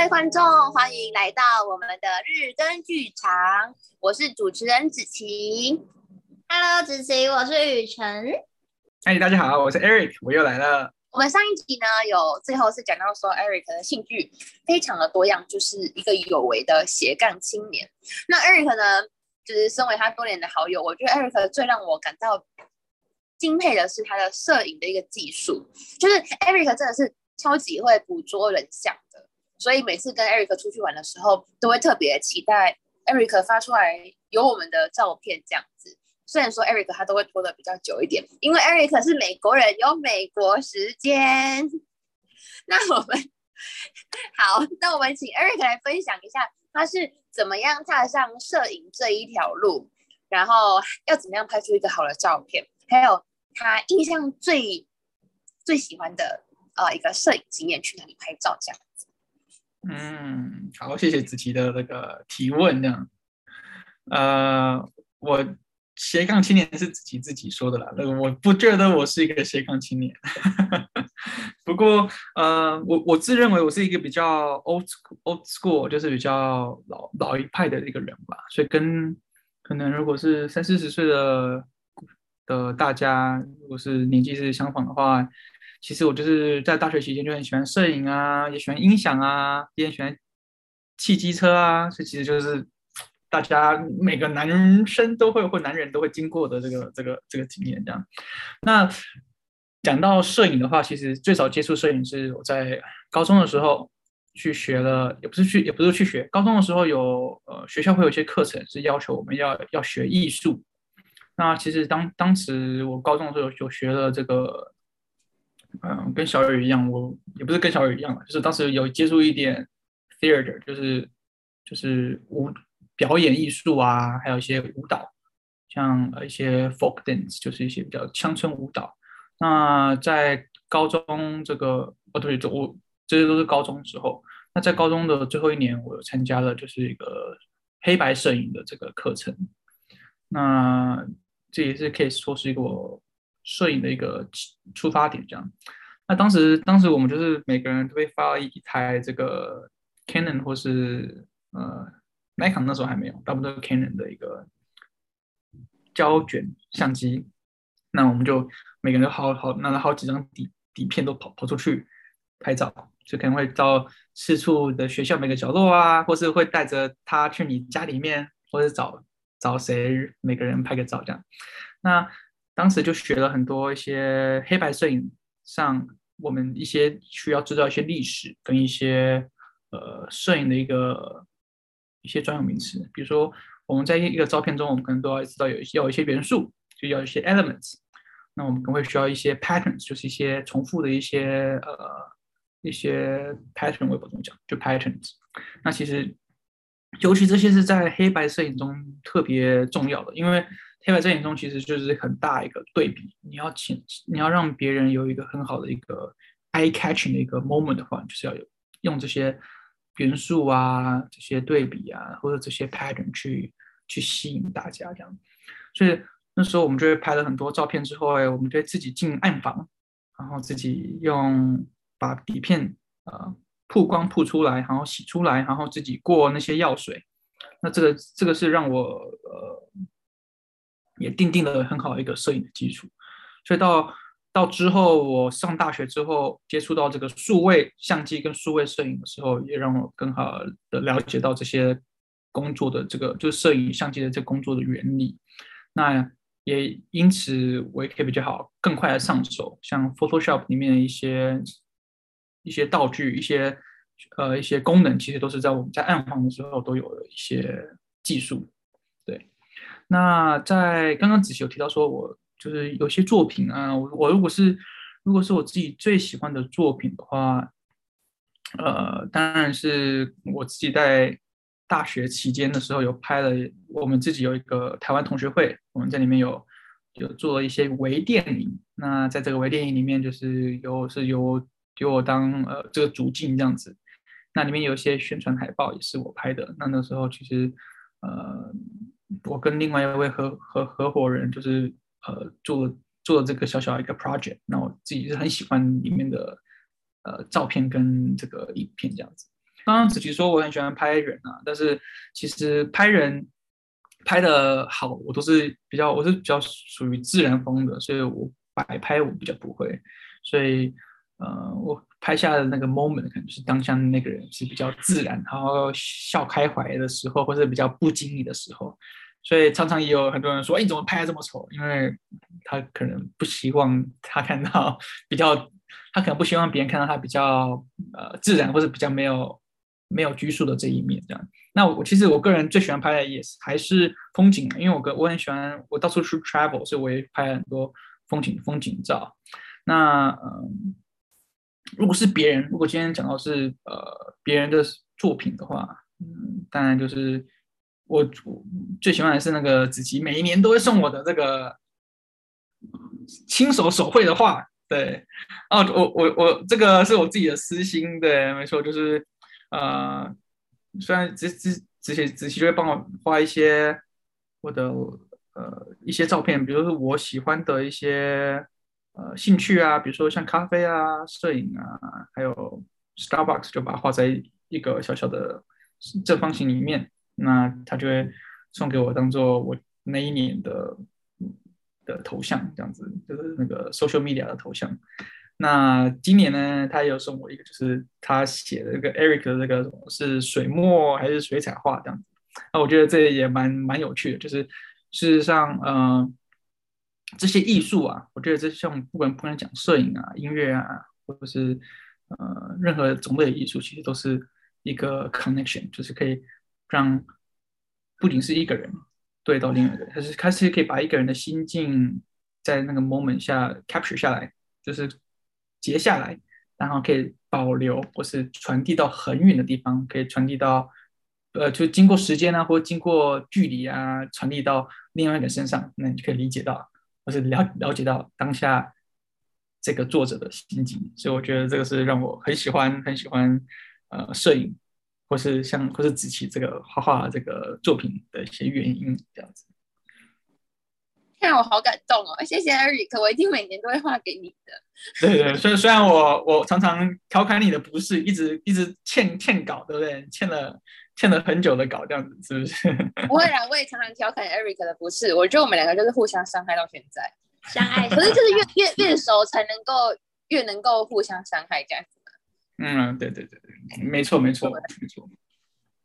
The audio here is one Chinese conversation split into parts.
位观众，欢迎来到我们的日更剧场。我是主持人子琪。Hello，子琪，我是雨辰。嗨，大家好，我是 Eric，我又来了。我们上一集呢，有最后是讲到说，Eric 的兴趣非常的多样，就是一个有为的斜杠青年。那 Eric 呢，就是身为他多年的好友，我觉得 Eric 最让我感到敬佩的是他的摄影的一个技术，就是 Eric 真的是超级会捕捉人像的，所以每次跟 Eric 出去玩的时候，都会特别期待 Eric 发出来有我们的照片这样子。虽然说 Eric 他都会拖得比较久一点，因为 Eric 是美国人，有美国时间。那我们好，那我们请 Eric 来分享一下，他是怎么样踏上摄影这一条路，然后要怎么样拍出一个好的照片，还有。他印象最最喜欢的呃一个摄影经验，去哪里拍照这样？嗯，好，谢谢子琪的那个提问。这样，呃，我斜杠青年是子琪自己说的啦。那个我不觉得我是一个斜杠青年，不过呃，我我自认为我是一个比较 old school, old school，就是比较老老一派的一个人吧。所以跟可能如果是三四十岁的。的大家，如果是年纪是相仿的话，其实我就是在大学期间就很喜欢摄影啊，也喜欢音响啊，也喜欢汽机车啊，这其实就是大家每个男生都会或男人都会经过的这个这个这个经验这样。那讲到摄影的话，其实最早接触摄影是我在高中的时候去学了，也不是去也不是去学，高中的时候有呃学校会有一些课程是要求我们要要学艺术。那其实当当时我高中的时候就学了这个，嗯，跟小雨一样，我也不是跟小雨一样，就是当时有接触一点 theater，就是就是舞表演艺术啊，还有一些舞蹈，像呃一些 folk dance，就是一些比较乡村舞蹈。那在高中这个哦对，这我这些都是高中时候。那在高中的最后一年，我参加了就是一个黑白摄影的这个课程。那这也是可以说是一个摄影的一个出发点，这样。那当时，当时我们就是每个人都会发一台这个 Canon 或是呃 Nikon，那时候还没有，大部分都是 Canon 的一个胶卷相机。那我们就每个人都好好拿了好几张底底片都跑跑出去拍照，就可能会到四处的学校每个角落啊，或是会带着他去你家里面，或者找。找谁？每个人拍个照这样。那当时就学了很多一些黑白摄影上，我们一些需要知道一些历史跟一些呃摄影的一个一些专有名词。比如说我们在一个照片中，我们可能都要知道有要有一些元素，就要一些 elements。那我们可能会需要一些 patterns，就是一些重复的一些呃一些 pattern，我也不怎么讲，就 patterns。那其实。尤其这些是在黑白摄影中特别重要的，因为黑白摄影中其实就是很大一个对比。你要请，你要让别人有一个很好的一个 eye catching 的一个 moment 的话，就是要有用这些元素啊、这些对比啊，或者这些 pattern 去去吸引大家这样。所以那时候我们就会拍了很多照片之后，哎，我们就会自己进暗房，然后自己用把底片。呃曝光曝出来，然后洗出来，然后自己过那些药水，那这个这个是让我呃也奠定了很好的一个摄影的基础。所以到到之后我上大学之后接触到这个数位相机跟数位摄影的时候，也让我更好的了解到这些工作的这个就是摄影相机的这工作的原理。那也因此我也可以比较好更快的上手，像 Photoshop 里面的一些。一些道具，一些呃一些功能，其实都是在我们在暗房的时候都有的一些技术。那在刚刚子琪有提到说，我就是有些作品啊，我我如果是如果是我自己最喜欢的作品的话，呃，当然是我自己在大学期间的时候有拍了，我们自己有一个台湾同学会，我们在里面有有做了一些微电影。那在这个微电影里面，就是有是由给我当呃这个主镜这样子，那里面有一些宣传海报也是我拍的。那那时候其实呃，我跟另外一位合合合伙人就是呃做做这个小小一个 project。那我自己是很喜欢里面的呃照片跟这个影片这样子。刚刚子琪说我很喜欢拍人啊，但是其实拍人拍的好，我都是比较我是比较属于自然风的，所以我摆拍我比较不会，所以呃我拍下的那个 moment 可能就是当下那个人是比较自然，然后笑开怀的时候，或者比较不经意的时候。所以常常也有很多人说：“哎，你怎么拍的这么丑？”因为他可能不希望他看到比较，他可能不希望别人看到他比较呃自然或者比较没有没有拘束的这一面。这样，那我其实我个人最喜欢拍的也是还是风景，因为我个我很喜欢我到处去 travel，所以我也拍很多风景风景照。那嗯、如果是别人，如果今天讲到是呃别人的作品的话，嗯，当然就是。我我最喜欢的是那个子琪，每一年都会送我的这个亲手手绘的画。对，哦，我我我这个是我自己的私心，对，没错，就是呃，虽然子子子琪子琪就会帮我画一些我的呃一些照片，比如说我喜欢的一些呃兴趣啊，比如说像咖啡啊、摄影啊，还有 Starbucks，就把它画在一个小小的正方形里面。那他就会送给我，当做我那一年的的头像，这样子就是那个 social media 的头像。那今年呢，他也有送我一个，就是他写的这个 Eric 的这个是水墨还是水彩画这样子。那我觉得这也蛮蛮有趣的，就是事实上，嗯、这些艺术啊，我觉得这像不管不管讲摄影啊、音乐啊，或者是呃任何种类的艺术，其实都是一个 connection，就是可以。让不仅是一个人对到另外一个人，他是他是可以把一个人的心境在那个 moment 下 capture 下来，就是截下来，然后可以保留或是传递到很远的地方，可以传递到呃，就经过时间啊，或经过距离啊，传递到另外一个人身上，那你就可以理解到，或是了了解到当下这个作者的心境。所以我觉得这个是让我很喜欢很喜欢呃摄影。或是像，或是子琪这个画画这个作品的一些原因，这样子。看我好感动哦！谢谢 Eric，我一定每年都会画给你的。对对，虽然虽然我我常常调侃你的不是，一直一直欠欠稿，对不对？欠了欠了很久的稿，这样子是不是？不会啦，我也常常调侃 Eric 的不是。我觉得我们两个就是互相伤害到现在，相爱。可是就是越越越熟才能够越能够互相伤害这样子。嗯，对对对对，没错没错没错。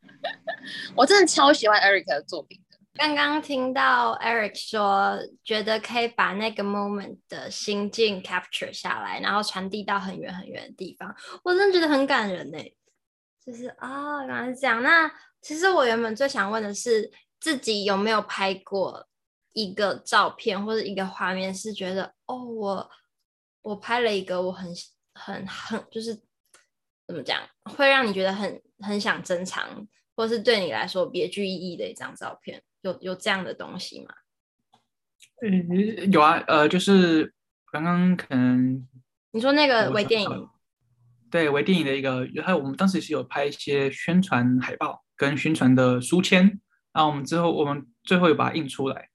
我真的超喜欢 Eric 的作品的。刚刚听到 Eric 说，觉得可以把那个 moment 的心境 capture 下来，然后传递到很远很远的地方，我真的觉得很感人呢。就是啊，原来是这样。那其实我原本最想问的是，自己有没有拍过一个照片或者一个画面，是觉得哦，我我拍了一个我很很很就是。怎么讲？会让你觉得很很想珍藏，或是对你来说别具意义的一张照片，有有这样的东西吗？嗯，有啊，呃，就是刚刚可能你说那个微电影，对，微电影的一个，还有我们当时是有拍一些宣传海报跟宣传的书签，然后我们之后我们最后有把它印出来。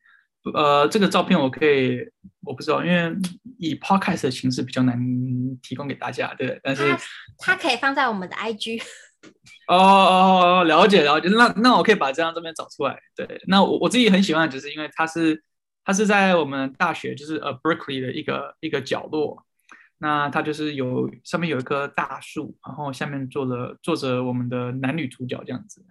呃，这个照片我可以，我不知道，因为以 podcast 的形式比较难提供给大家，对，但是它可以放在我们的 IG。哦哦哦，了解了解，那那我可以把这张照片找出来。对，那我我自己很喜欢，就是因为它是它是在我们大学，就是呃 Berkeley 的一个一个角落，那它就是有上面有一棵大树，然后下面坐了坐着我们的男女主角这样子。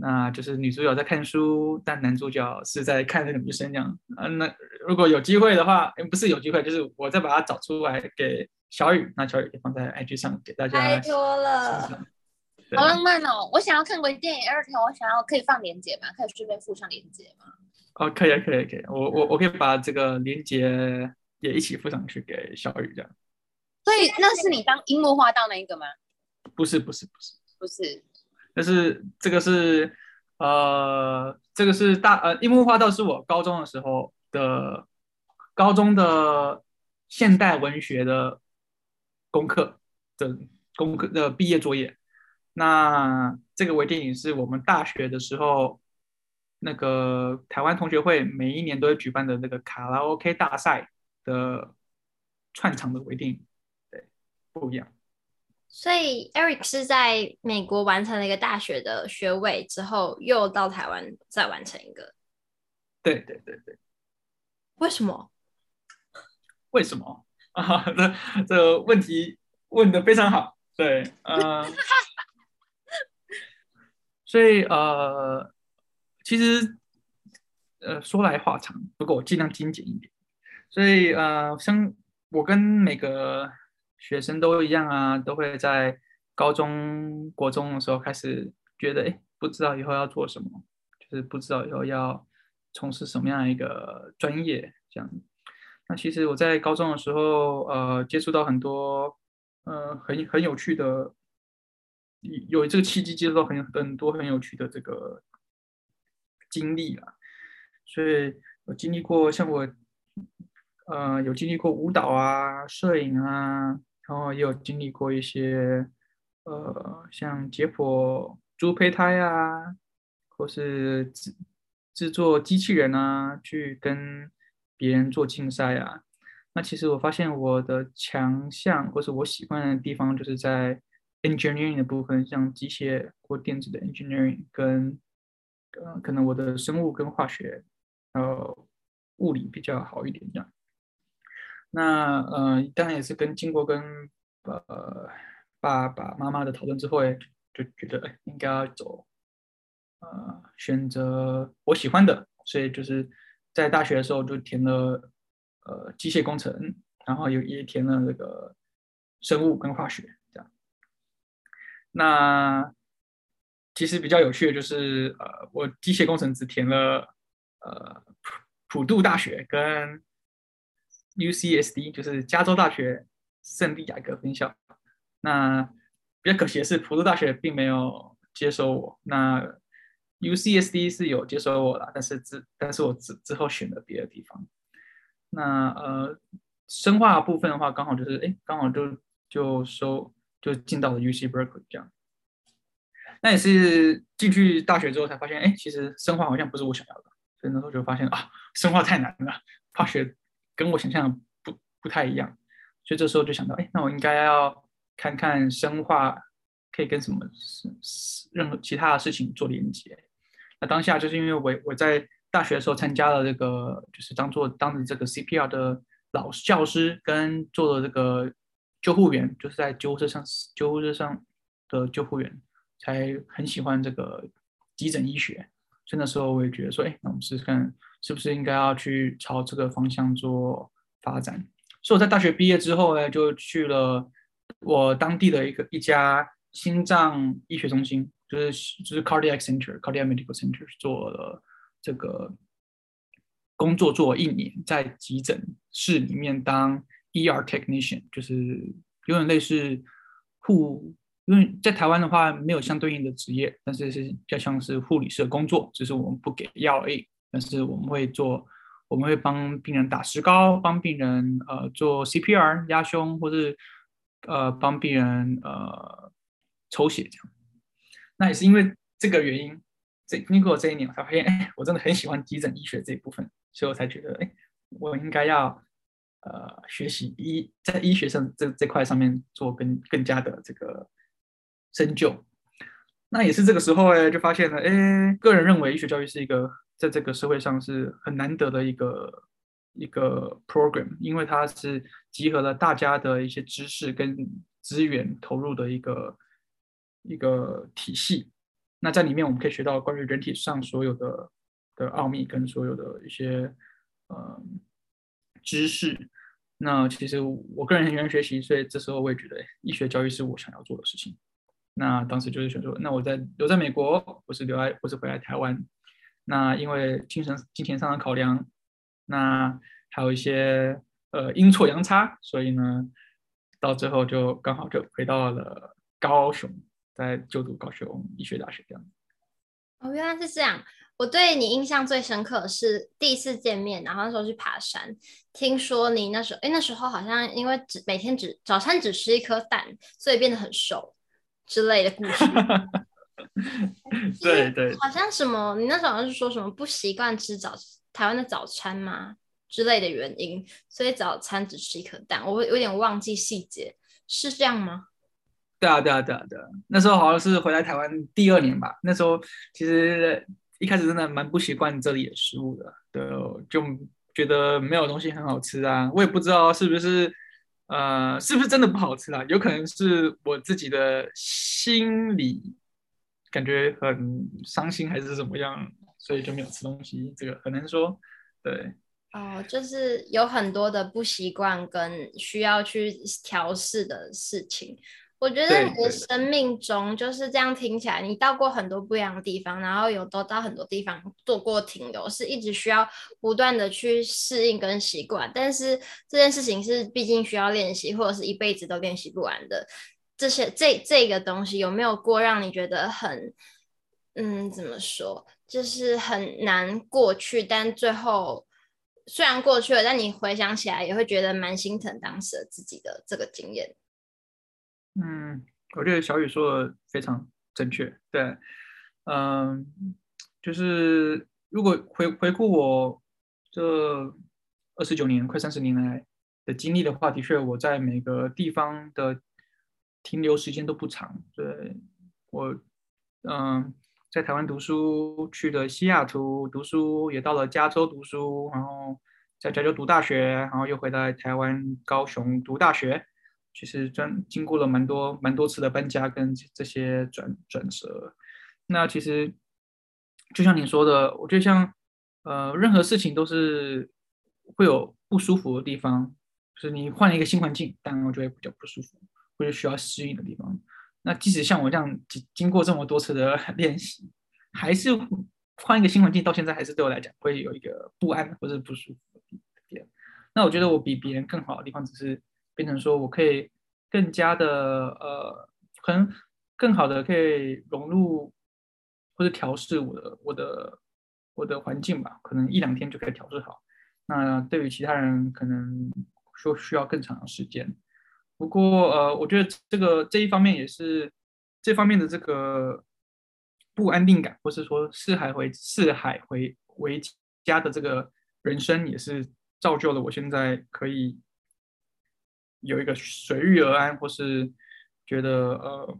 那就是女主角在看书，但男主角是在看那个女生这样。嗯，那如果有机会的话，不是有机会，就是我再把它找出来给小雨，那小雨也放在 IG 上给大家。太多了，好浪漫哦！我想要看鬼电影，二条我想要可以放链接吗？可以顺便附上链接吗？哦，可以啊，可以，啊可以。我我我可以把这个链接也一起附上去给小雨这样。所以那是你当樱木花道那一个吗？不是，不是，不是，不是。但是这个是，呃，这个是大呃，樱木花道是我高中的时候的高中的现代文学的功课的功课的毕业作业。那这个微电影是我们大学的时候，那个台湾同学会每一年都会举办的那个卡拉 OK 大赛的串场的微电影，对，不一样。所以 Eric 是在美国完成了一个大学的学位之后，又到台湾再完成一个。对对对对。为什么？为什么啊？这这个问题问的非常好。对，呃，所以呃，其实呃说来话长，不过我尽量精简一点。所以呃，像我跟每个学生都一样啊，都会在高中、国中的时候开始觉得，哎，不知道以后要做什么，就是不知道以后要从事什么样一个专业这样。那其实我在高中的时候，呃，接触到很多，呃，很很有趣的，有这个契机接触到很很多很有趣的这个经历啦。所以我经历过，像我，呃，有经历过舞蹈啊、摄影啊，然后也有经历过一些，呃，像解剖猪胚胎啊，或是制制作机器人啊，去跟。别人做竞赛啊，那其实我发现我的强项或是我喜欢的地方，就是在 engineering 的部分，像机械或电子的 engineering，跟呃可能我的生物跟化学，呃物理比较好一点这样。那呃当然也是跟经过跟呃爸爸妈妈的讨论之后，就觉得应该要走呃选择我喜欢的，所以就是。在大学的时候就填了呃机械工程，然后也也填了那个生物跟化学这样。那其实比较有趣的就是呃我机械工程只填了呃普普渡大学跟 UCSD，就是加州大学圣地亚哥分校。那比较可惜的是普渡大学并没有接收我。那 UCSD 是有接收我啦，但是之但是我之之后选了别的地方。那呃，生化部分的话，刚好就是哎，刚好就就收就进到了 UC Berkeley 这样。那也是进去大学之后才发现，哎，其实生化好像不是我想要的，所以那时候就发现啊，生化太难了，化学跟我想象的不不太一样。所以这时候就想到，哎，那我应该要看看生化可以跟什么任何其他的事情做连接。那当下就是因为我我在大学的时候参加了这个，就是当做当着这个 CPR 的老教师，跟做了这个救护员，就是在救护车上救护车上的救护员，才很喜欢这个急诊医学。所以那时候我也觉得说，哎，那我们试试看是不是应该要去朝这个方向做发展。所以我在大学毕业之后呢，就去了我当地的一个一家心脏医学中心。就是就是 cardiac center, cardiac medical center 做了这个工作做了一年，在急诊室里面当 ER technician，就是有点类似护，因为在台湾的话没有相对应的职业，但是是比较像是护理师的工作，只是我们不给药而已，但是我们会做，我们会帮病人打石膏，帮病人呃做 CPR 压胸，或是呃帮病人呃抽血这样。那也是因为这个原因，这经过这一年，我才发现，哎，我真的很喜欢急诊医学这一部分，所以我才觉得，哎，我应该要呃学习医在医学上这这块上面做更更加的这个深究。那也是这个时候，哎，就发现了，哎，个人认为医学教育是一个在这个社会上是很难得的一个一个 program，因为它是集合了大家的一些知识跟资源投入的一个。一个体系，那在里面我们可以学到关于人体上所有的的奥秘跟所有的一些呃知识。那其实我个人很喜欢学习，所以这时候我也觉得医学教育是我想要做的事情。那当时就是选择，那我在留在美国，不是留在，不是回来台湾。那因为精神金钱上的考量，那还有一些呃阴错阳差，所以呢，到最后就刚好就回到了高雄。在就读高雄医学大学这样。哦，原来是这样。我对你印象最深刻的是第一次见面，然后那时候去爬山，听说你那时候，哎，那时候好像因为只每天只早餐只吃一颗蛋，所以变得很瘦之类的故事。对对，好像什么，你那时候好像是说什么不习惯吃早台湾的早餐吗之类的原因，所以早餐只吃一颗蛋。我有点忘记细节，是这样吗？对啊，对啊，对啊，对啊。那时候好像是回来台湾第二年吧。那时候其实一开始真的蛮不习惯这里的食物的，对，就觉得没有东西很好吃啊。我也不知道是不是，呃，是不是真的不好吃啊？有可能是我自己的心里感觉很伤心，还是怎么样，所以就没有吃东西。这个很难说，对。哦，就是有很多的不习惯跟需要去调试的事情。我觉得你的生命中就是这样听起来，你到过很多不一样的地方，然后有都到很多地方做过停留，是一直需要不断的去适应跟习惯。但是这件事情是毕竟需要练习，或者是一辈子都练习不完的。这些这这个东西有没有过让你觉得很，嗯，怎么说，就是很难过去，但最后虽然过去了，但你回想起来也会觉得蛮心疼当时的自己的这个经验。嗯，我觉得小雨说的非常正确。对，嗯，就是如果回回顾我这二十九年、快三十年来的经历的话，的确我在每个地方的停留时间都不长。对，我，嗯，在台湾读书，去了西雅图读书，也到了加州读书，然后在加州读大学，然后又回到台湾高雄读大学。其实专经过了蛮多蛮多次的搬家跟这些转转折，那其实就像你说的，我觉得像呃任何事情都是会有不舒服的地方，就是你换了一个新环境，当然我觉得比较不舒服，或者需要适应的地方。那即使像我这样经经过这么多次的 练习，还是换一个新环境，到现在还是对我来讲会有一个不安或者不舒服的点。那我觉得我比别人更好的地方只是。变成说，我可以更加的呃，可能更好的可以融入或者调试我的我的我的环境吧，可能一两天就可以调试好。那对于其他人，可能说需要更长的时间。不过呃，我觉得这个这一方面也是这方面的这个不安定感，或是说四海为四海为为家的这个人生，也是造就了我现在可以。有一个随遇而安，或是觉得呃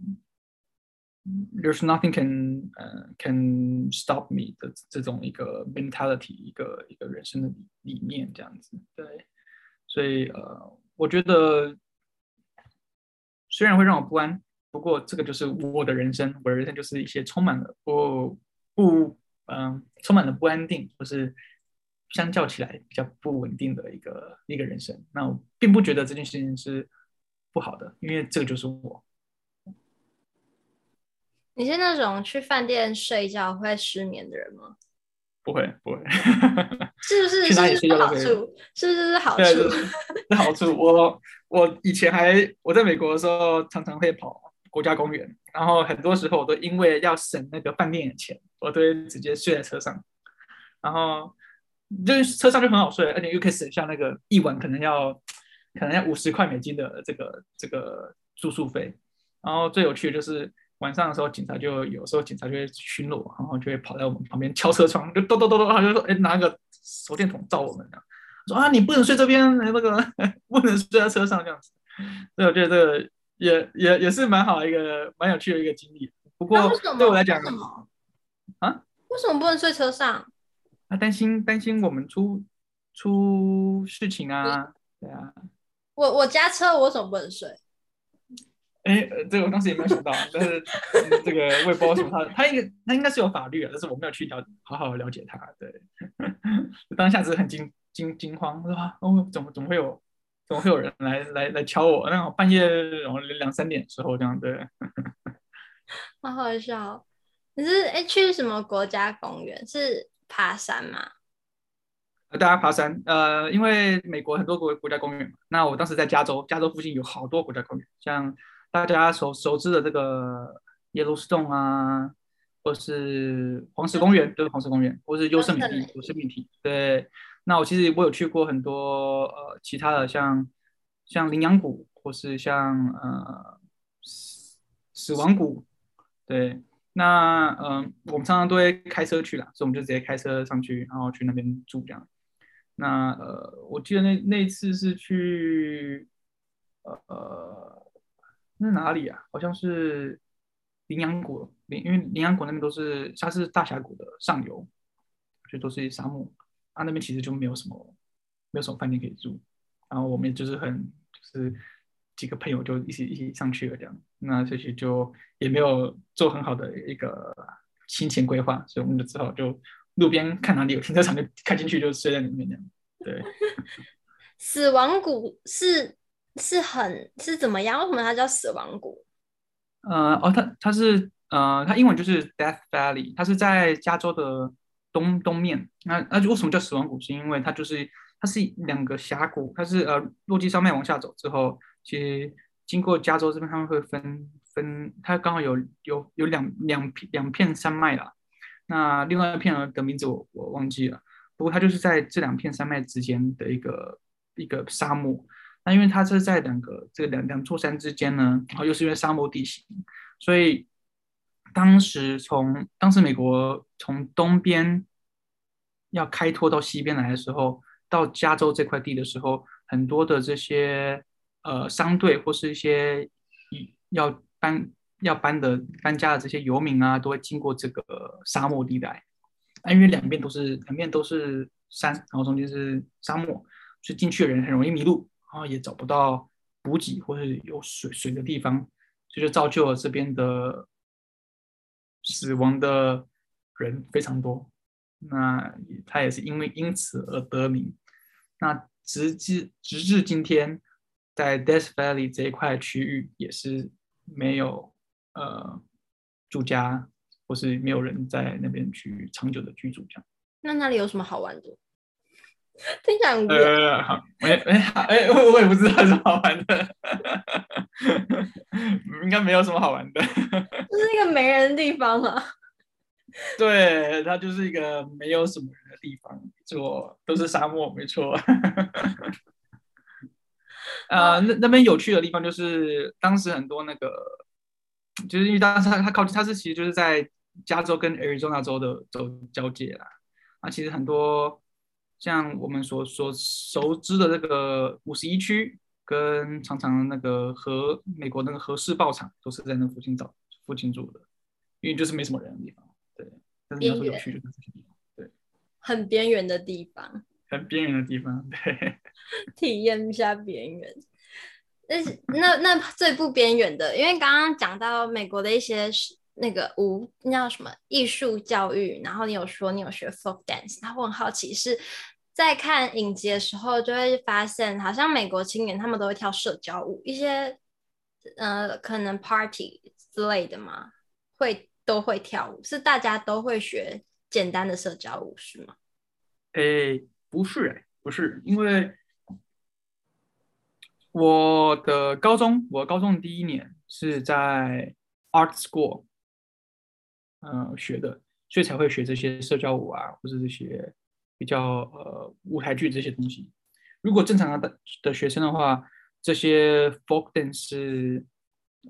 ，there's nothing can 呃 can stop me 的这种一个 mentality，一个一个人生的理念这样子，对，所以呃，我觉得虽然会让我不安，不过这个就是我的人生，我的人生就是一些充满了不不嗯、充满了不安定，或是。相较起来比较不稳定的一个一个人生，那我并不觉得这件事情是不好的，因为这个就是我。你是那种去饭店睡觉会失眠的人吗？不会，不会。是不是？去哪里睡觉都可以。是不是？是好处。是好处。我我以前还我在美国的时候，常常会跑国家公园，然后很多时候我都因为要省那个饭店的钱，我都会直接睡在车上，然后。就是车上就很好睡，而且又可以省下那个一晚可能要可能要五十块美金的这个这个住宿费。然后最有趣的就是晚上的时候，警察就有时候警察就会巡逻，然后就会跑在我们旁边敲车窗，就咚咚咚咚，他就说：“哎，拿个手电筒照我们，说啊，你不能睡这边，那个 不能睡在车上这样子。”所以我觉得这个也也也是蛮好的一个蛮有趣的一个经历。不过对我来讲，啊，为什么不能睡车上？他担心担心我们出出事情啊，对啊。我我家车我怎么不能睡？哎，这个我当时也没有想到，但是这个我也不知道什么他他应该他应该是有法律啊，但是我没有去了好好了解他。对，当下是很惊惊惊慌，是吧哦，怎么怎么会有怎么会有人来来来敲我？然后半夜然后两三点的时候这样对。好好笑，你是哎去什么国家公园是？爬山吗，大家爬山，呃，因为美国很多国国家公园嘛，那我当时在加州，加州附近有好多国家公园，像大家熟熟知的这个 Yellowstone 啊，或是黄石公园，就是黄石公园，或是优胜美地，优胜美地，对。那我其实我有去过很多呃其他的像像羚羊谷，或是像呃死死亡谷，对。那嗯、呃，我们常常都会开车去啦，所以我们就直接开车上去，然后去那边住这样。那呃，我记得那那次是去呃那哪里啊？好像是羚羊谷，羚因为羚羊谷那边都是它是大峡谷的上游，所以都是沙漠。啊，那边其实就没有什么没有什么饭店可以住，然后我们就是很就是几个朋友就一起一起上去了这样，那所以就也没有做很好的一个行前规划，所以我们就只好就路边看哪里有停车场就开进去就睡在里面这样。对，死亡谷是。是很是怎么样？为什么它叫死亡谷？呃哦，它它是呃，它英文就是 Death Valley，它是在加州的东东面。那那就为什么叫死亡谷？是因为它就是它是两个峡谷，它是呃落基山脉往下走之后，其实经过加州这边，他们会分分，它刚好有有有两两片两片山脉啦。那另外一片的名字我我忘记了，不过它就是在这两片山脉之间的一个一个沙漠。那因为它是在两个这个两两座山之间呢，然后又是因为沙漠地形，所以当时从当时美国从东边要开拓到西边来的时候，到加州这块地的时候，很多的这些呃商队或是一些要搬要搬的搬家的这些游民啊，都会经过这个沙漠地带。那因为两边都是两边都是山，然后中间是沙漠，所以进去的人很容易迷路。然后也找不到补给或者有水水的地方，所以就造就了这边的死亡的人非常多。那他也是因为因此而得名。那直至直至今天，在 Death Valley 这一块区域也是没有呃住家，或是没有人在那边去长久的居住这样。那那里有什么好玩的？非常呃，好，哎哎哎，我我也不知道有什么好玩的，应该没有什么好玩的。这是一个没人的地方啊。对，它就是一个没有什么人的地方，就都是沙漠，没错。啊、呃，那那边有趣的地方就是当时很多那个，就是因为当时它它靠近，它是其实就是在加州跟 Arizona 州的州交界啦。啊，其实很多。像我们所所熟知的这个五十一区，跟常常那个和美国那个核试爆场，都是在那附近找附近住的，因为就是没什么人的地方。对，但是你要说有趣就是这些地方。对，很边缘的地方。很边缘的地方，对。体验一下边缘。那那那最不边缘的，因为刚刚讲到美国的一些那个舞，那叫什么艺术教育，然后你有说你有学 folk dance，然后我很好奇是在看影集的时候就会发现，好像美国青年他们都会跳社交舞，一些呃可能 party 之类的嘛，会都会跳舞，是大家都会学简单的社交舞是吗？诶，不是诶，不是，因为我的高中，我高中第一年是在 art school。嗯、呃，学的，所以才会学这些社交舞啊，或者这些比较呃舞台剧这些东西。如果正常的的学生的话，这些 folk dance 是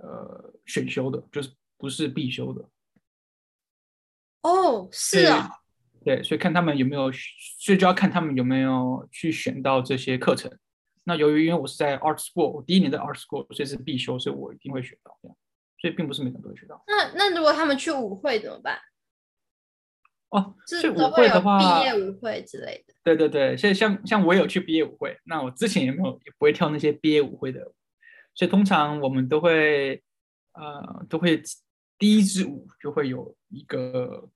呃选修的，就是不是必修的。哦，是啊，对，所以看他们有没有，所以就要看他们有没有去选到这些课程。那由于因为我是在 art school，我第一年在 art school，所以是必修，所以我一定会学到这样。所以并不是每个人都会学到。那那如果他们去舞会怎么办？哦，去舞会的话，毕业舞会之类的。对对对，所以像像我有去毕业舞会，那我之前也没有也不会跳那些毕业舞会的，所以通常我们都会呃都会第一支舞就会有一个，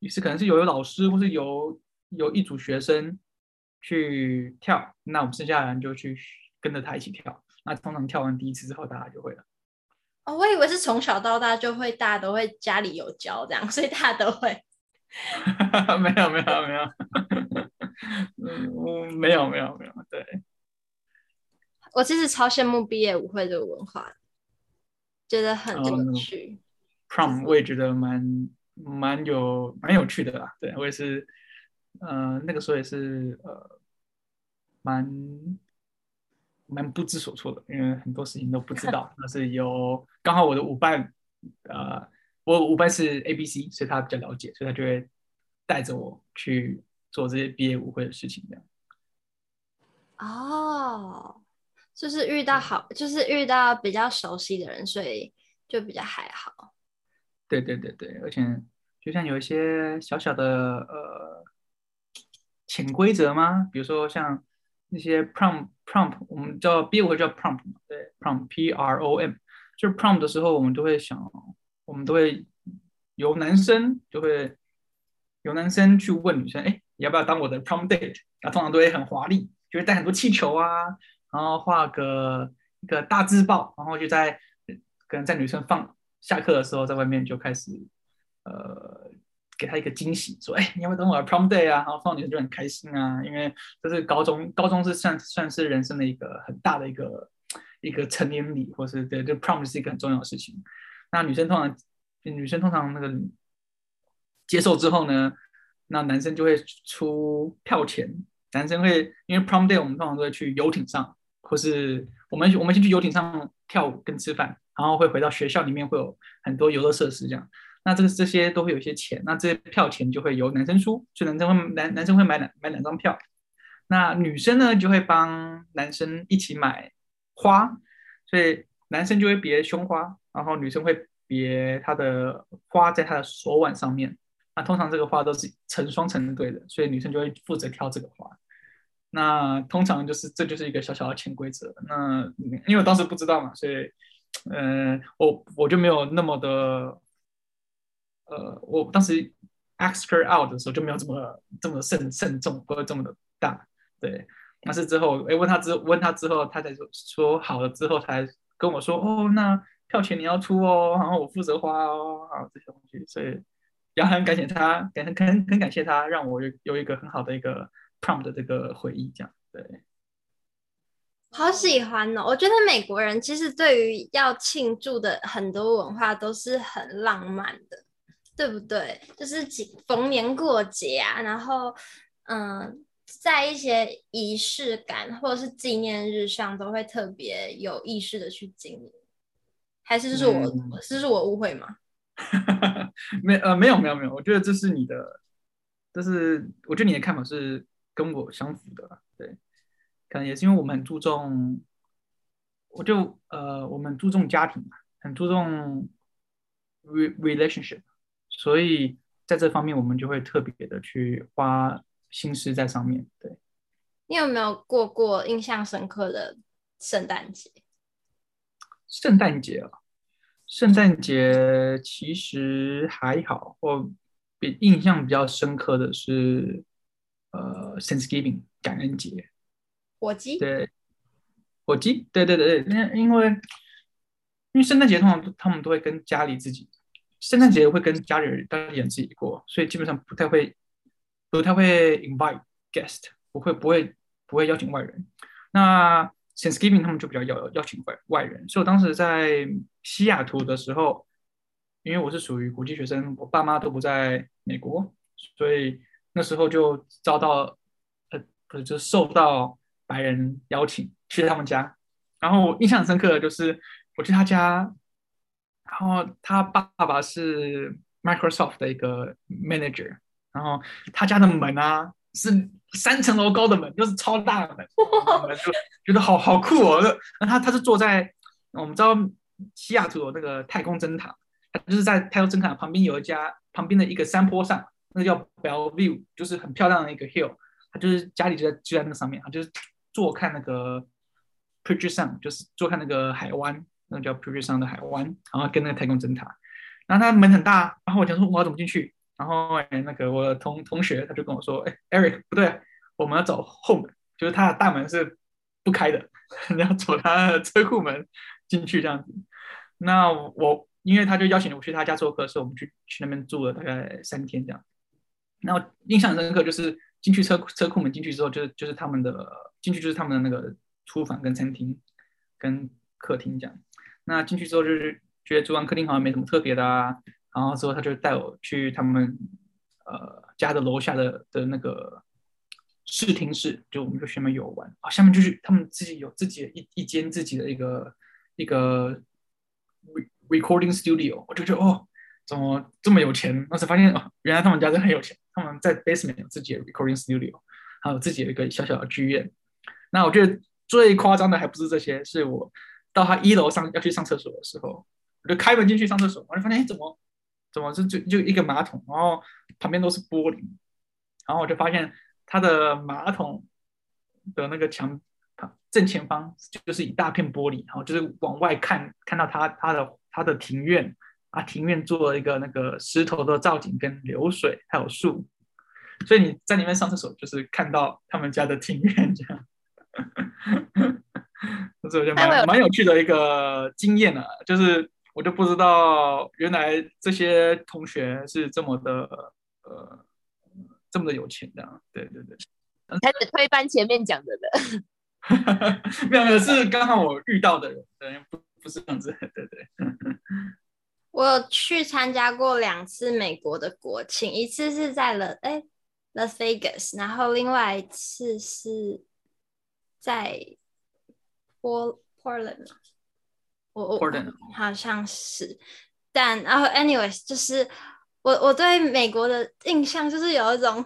也是可能是有有老师或是有有一组学生去跳，那我们剩下的人就去跟着他一起跳。那通常跳完第一次之后，大家就会了。哦，我以为是从小到大就会，大家都会家里有教这样，所以大家都会。没有没有没有，嗯，没有没有没有，对。我其实超羡慕毕业舞会这个文化，觉得很有趣。Prom 我也觉得蛮蛮有蛮有趣的啦，对我也是，呃，那个时候也是呃，蛮。蛮不知所措的，因为很多事情都不知道。那是有刚好我的舞伴，呃，我舞伴是 A B C，所以他比较了解，所以他就会带着我去做这些毕业舞会的事情，这样。哦，就是遇到好，就是遇到比较熟悉的人，所以就比较还好。对对对对，而且就像有一些小小的呃潜规则吗？比如说像那些 prompromp 我们叫毕业会叫 prompt 对 prom p r o m，就是 prom 的时候，我们都会想，我们都会有男生就会有男生去问女生，哎，你要不要当我的 prompt date？那通常都会很华丽，就会带很多气球啊，然后画个一个大字报，然后就在可能在女生放。下课的时候，在外面就开始，呃，给他一个惊喜，说：“哎，你要不要等我的 prom day 啊？”然后放女生就很开心啊，因为这是高中，高中是算算是人生的一个很大的一个一个成年礼，或是对，就 prom 是一个很重要的事情。那女生通常，女生通常那个接受之后呢，那男生就会出票钱，男生会因为 prom day 我们通常都会去游艇上，或是我们我们先去游艇上跳舞跟吃饭。然后会回到学校里面，会有很多游乐设施这样。那这个这些都会有一些钱，那这些票钱就会由男生出，所以男生会男男生会买两买两张票。那女生呢就会帮男生一起买花，所以男生就会别胸花，然后女生会别她的花在她的手腕上面。那通常这个花都是成双成对的，所以女生就会负责挑这个花。那通常就是这就是一个小小的潜规则。那因为我当时不知道嘛，所以。嗯、呃，我我就没有那么的，呃，我当时 ask her out 的时候就没有这么这么慎慎重或者这么的大，对。但是之后，哎，问他之问他之后，他才说说好了之后，才跟我说，哦，那票钱你要出哦，然后我负责花哦，啊这些东西，所以也很感谢他，感很很很感谢他，让我有有一个很好的一个 prompt 的这个回忆，这样对。好喜欢哦！我觉得美国人其实对于要庆祝的很多文化都是很浪漫的，对不对？就是逢年过节啊，然后嗯，在一些仪式感或者是纪念日上都会特别有意识的去经营。还是就是我，嗯、是是我误会吗？没呃没有没有没有，我觉得这是你的，这是我觉得你的看法是跟我相符的，对。可能也是因为我们很注重，我就呃，我们注重家庭嘛，很注重 re relationship，所以在这方面我们就会特别的去花心思在上面。对，你有没有过过印象深刻的圣诞节？圣诞节啊，圣诞节其实还好，我比印象比较深刻的是呃，Thanksgiving 感恩节。火鸡对，火鸡对对对对，因因为因为圣诞节通常他们都会跟家里自己，圣诞节会跟家里人当然自己过，所以基本上不太会不太会 invite guest，不会不会不会邀请外人。那 Thanksgiving 他们就比较邀邀请外外人，所以我当时在西雅图的时候，因为我是属于国际学生，我爸妈都不在美国，所以那时候就遭到呃不是就受到。白人邀请去他们家，然后印象深刻的就是我去他家，然后他爸爸是 Microsoft 的一个 manager，然后他家的门啊是三层楼高的门，就是超大的门，就觉得好好酷哦。那他他是坐在我们知道西雅图有那个太空针塔，他就是在太空针塔旁边有一家旁边的一个山坡上，那个叫 Bellevue，就是很漂亮的一个 hill，他就是家里就在就在那个上面，他就是。坐看那个 Puget Sound，就是坐看那个海湾，那个叫 puchong 的海湾，然后跟那个太空针塔，然后它门很大，然后我讲说我要怎么进去，然后哎那个我同同学他就跟我说，哎，Eric 不对，我们要走后门，就是他的大门是不开的，你要走他的车库门进去这样子。那我因为他就邀请我去他家做客，所以我们去去那边住了大概三天这样。然后印象深刻就是进去车库车库门进去之后，就是就是他们的。进去就是他们的那个厨房跟餐厅跟客厅这样，那进去之后就是觉得厨房客厅好像没什么特别的啊，然后之后他就带我去他们呃家的楼下的的那个视听室，就我们就去那边游玩啊，下面就是他们自己有自己的一一间自己的一个一个 recording studio，我就觉得哦，怎么这么有钱？当时发现哦，原来他们家真很有钱，他们在 basement 有自己的 recording studio，还有自己的一个小小的剧院。那我觉得最夸张的还不是这些，是我到他一楼上要去上厕所的时候，我就开门进去上厕所，我就发现哎，怎么怎么是就就一个马桶，然后旁边都是玻璃，然后我就发现他的马桶的那个墙正前方就是一大片玻璃，然后就是往外看看到他他的他的庭院啊，庭院做了一个那个石头的造景跟流水还有树，所以你在里面上厕所就是看到他们家的庭院这样。这我觉得蛮蛮有趣的一个经验啊，就是我就不知道原来这些同学是这么的呃这么的有钱的，对对对，开始推翻前面讲的了，没有没有是刚好我遇到的人，对，不不是这样子，对 对。我有去参加过两次美国的国庆，一次是在了哎 Las Vegas，然后另外一次是。在波 Portland，我我好像是，但然后 anyways 就是我我对美国的印象就是有一种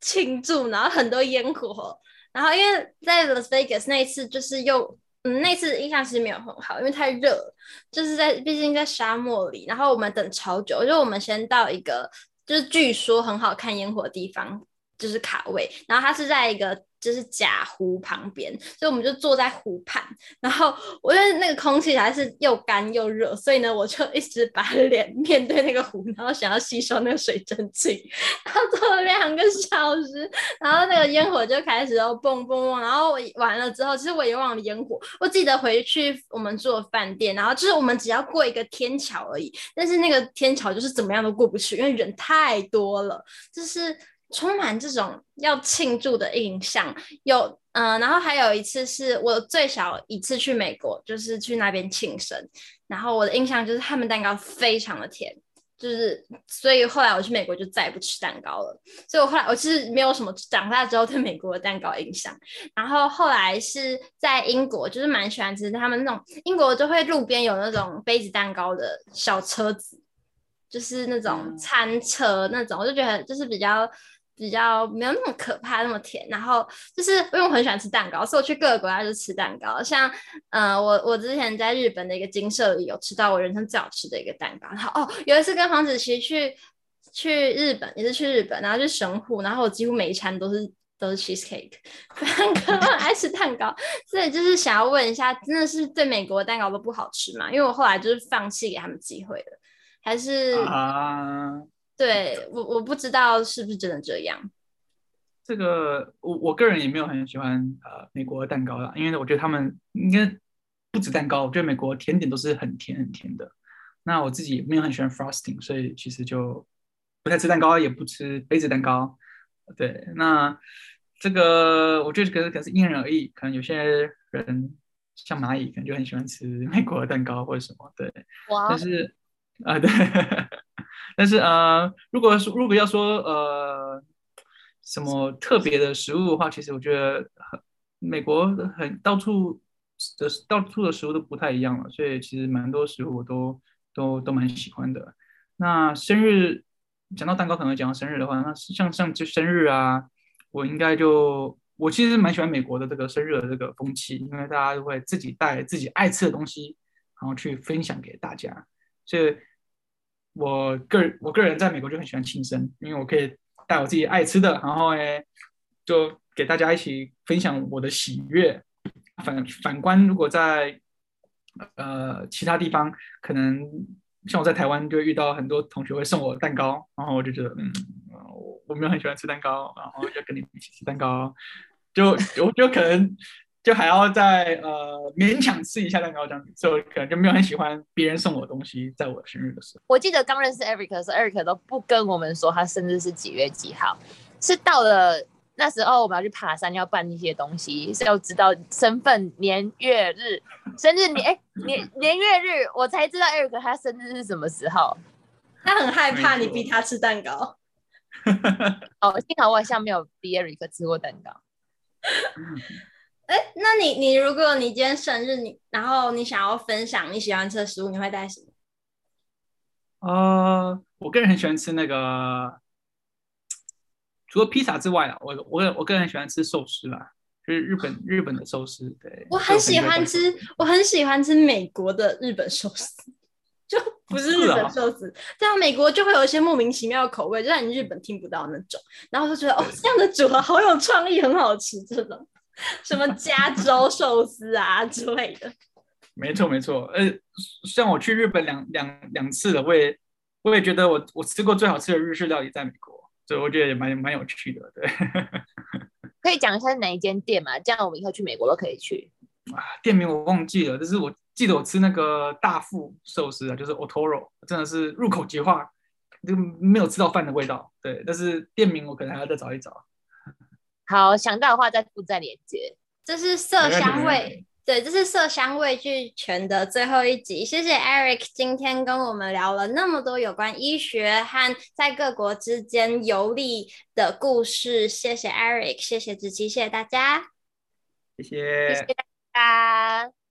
庆祝，然后很多烟火，然后因为在 Las Vegas 那一次就是又嗯那次印象其实没有很好，因为太热，就是在毕竟在沙漠里，然后我们等超久，就我们先到一个就是据说很好看烟火的地方，就是卡位，然后它是在一个。就是假湖旁边，所以我们就坐在湖畔。然后我觉得那个空气还是又干又热，所以呢，我就一直把脸面对那个湖，然后想要吸收那个水蒸气。然后坐了两个小时，然后那个烟火就开始要蹦蹦蹦。然后我完了之后，其实我也忘了烟火。我记得回去我们住的饭店，然后就是我们只要过一个天桥而已，但是那个天桥就是怎么样都过不去，因为人太多了，就是。充满这种要庆祝的印象，有嗯、呃，然后还有一次是我最小一次去美国，就是去那边庆生，然后我的印象就是他们蛋糕非常的甜，就是所以后来我去美国就再也不吃蛋糕了，所以我后来我其实没有什么长大之后对美国的蛋糕印象，然后后来是在英国，就是蛮喜欢吃他们那种英国就会路边有那种杯子蛋糕的小车子，就是那种餐车那种，我就觉得就是比较。比较没有那么可怕，那么甜。然后就是因为我很喜欢吃蛋糕，所以我去各个国家就吃蛋糕。像，呃，我我之前在日本的一个金舍里有吃到我人生最好吃的一个蛋糕。然后哦，有一次跟黄子琪去去日本，也是去日本，然后去神户，然后我几乎每一餐都是都是 cheesecake，蛋糕，我爱吃蛋糕。所以就是想要问一下，真的是对美国的蛋糕都不好吃吗？因为我后来就是放弃给他们机会了，还是啊？对我，我不知道是不是真的这样。这个我我个人也没有很喜欢呃美国的蛋糕啦，因为我觉得他们应该不止蛋糕，我觉得美国甜点都是很甜很甜的。那我自己也没有很喜欢 frosting，所以其实就不太吃蛋糕，也不吃杯子蛋糕。对，那这个我觉得可能可能是因人而异，可能有些人像蚂蚁，可能就很喜欢吃美国的蛋糕或者什么。对，哇但是啊、呃、对。但是呃，如果说如果要说呃什么特别的食物的话，其实我觉得很美国很到处的到处的食物都不太一样了，所以其实蛮多食物我都都都蛮喜欢的。那生日讲到蛋糕，可能讲到生日的话，那像像就生日啊，我应该就我其实蛮喜欢美国的这个生日的这个风气，因为大家都会自己带自己爱吃的东西，然后去分享给大家，所以。我个人，我个人在美国就很喜欢庆生，因为我可以带我自己爱吃的，然后呢，就给大家一起分享我的喜悦。反反观，如果在呃其他地方，可能像我在台湾，就遇到很多同学会送我蛋糕，然后我就觉得，嗯，我我没有很喜欢吃蛋糕，然后要跟你们一起吃蛋糕，就我就可能。就还要再呃勉强吃一下蛋糕这样子，所以我可能就没有很喜欢别人送我的东西，在我生日的时候。我记得刚认识 Eric 的时候，Eric 都不跟我们说他生日是几月几号，是到了那时候我们要去爬山要办一些东西，是要知道身份年月日，生日年哎年年月日，我才知道 Eric 他生日是什么时候。他很害怕你逼他吃蛋糕。哦，幸好我好像没有逼 Eric 吃过蛋糕。哎，那你你如果你今天生日，你然后你想要分享你喜欢吃的食物，你会带什么？呃，我个人很喜欢吃那个，除了披萨之外啊，我我我个人很喜欢吃寿司啦。就是日本日本的寿司。对，我很喜欢吃，我很喜欢吃美国的日本寿司，就不是日本寿司，这样、哦、美国就会有一些莫名其妙的口味，就在你日本听不到那种，然后就觉得哦，这样的组合好有创意，很好吃，这种 什么加州寿司啊之类的。没错没错，呃，像我去日本两两两次了，我也我也觉得我我吃过最好吃的日式料理在美国，所以我觉得也蛮蛮有趣的。对，可以讲一下是哪一间店嘛？这样我们以后去美国都可以去。啊，店名我忘记了，但是我记得我吃那个大富寿司啊，就是 Otoro，真的是入口即化，就没有吃到饭的味道。对，但是店名我可能还要再找一找。好，想到的话再附在连接。这是色香味。对，这是色香味俱全的最后一集。谢谢 Eric 今天跟我们聊了那么多有关医学和在各国之间游历的故事。谢谢 Eric，谢谢子琪，谢谢大家，谢谢。谢谢